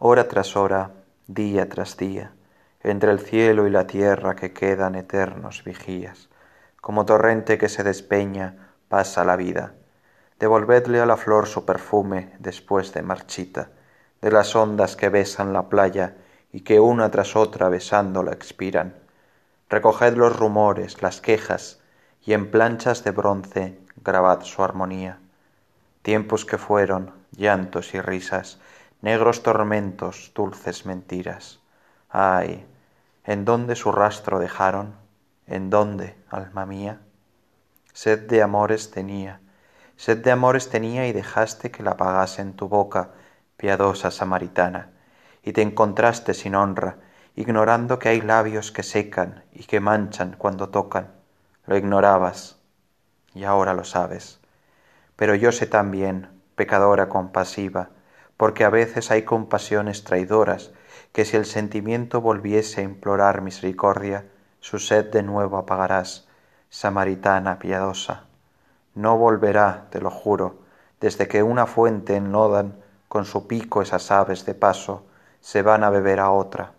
hora tras hora, día tras día, entre el cielo y la tierra que quedan eternos vigías, como torrente que se despeña, pasa la vida. Devolvedle a la flor su perfume después de marchita, de las ondas que besan la playa y que una tras otra besándola expiran. Recoged los rumores, las quejas, y en planchas de bronce grabad su armonía. Tiempos que fueron, llantos y risas, negros tormentos, dulces mentiras. Ay, ¿en dónde su rastro dejaron? ¿En dónde, alma mía? Sed de amores tenía, sed de amores tenía y dejaste que la apagase en tu boca, piadosa samaritana, y te encontraste sin honra, ignorando que hay labios que secan y que manchan cuando tocan. Lo ignorabas, y ahora lo sabes. Pero yo sé también, pecadora compasiva, porque a veces hay compasiones traidoras, que si el sentimiento volviese a implorar misericordia, su sed de nuevo apagarás, samaritana piadosa. No volverá, te lo juro, desde que una fuente enlodan con su pico esas aves de paso, se van a beber a otra.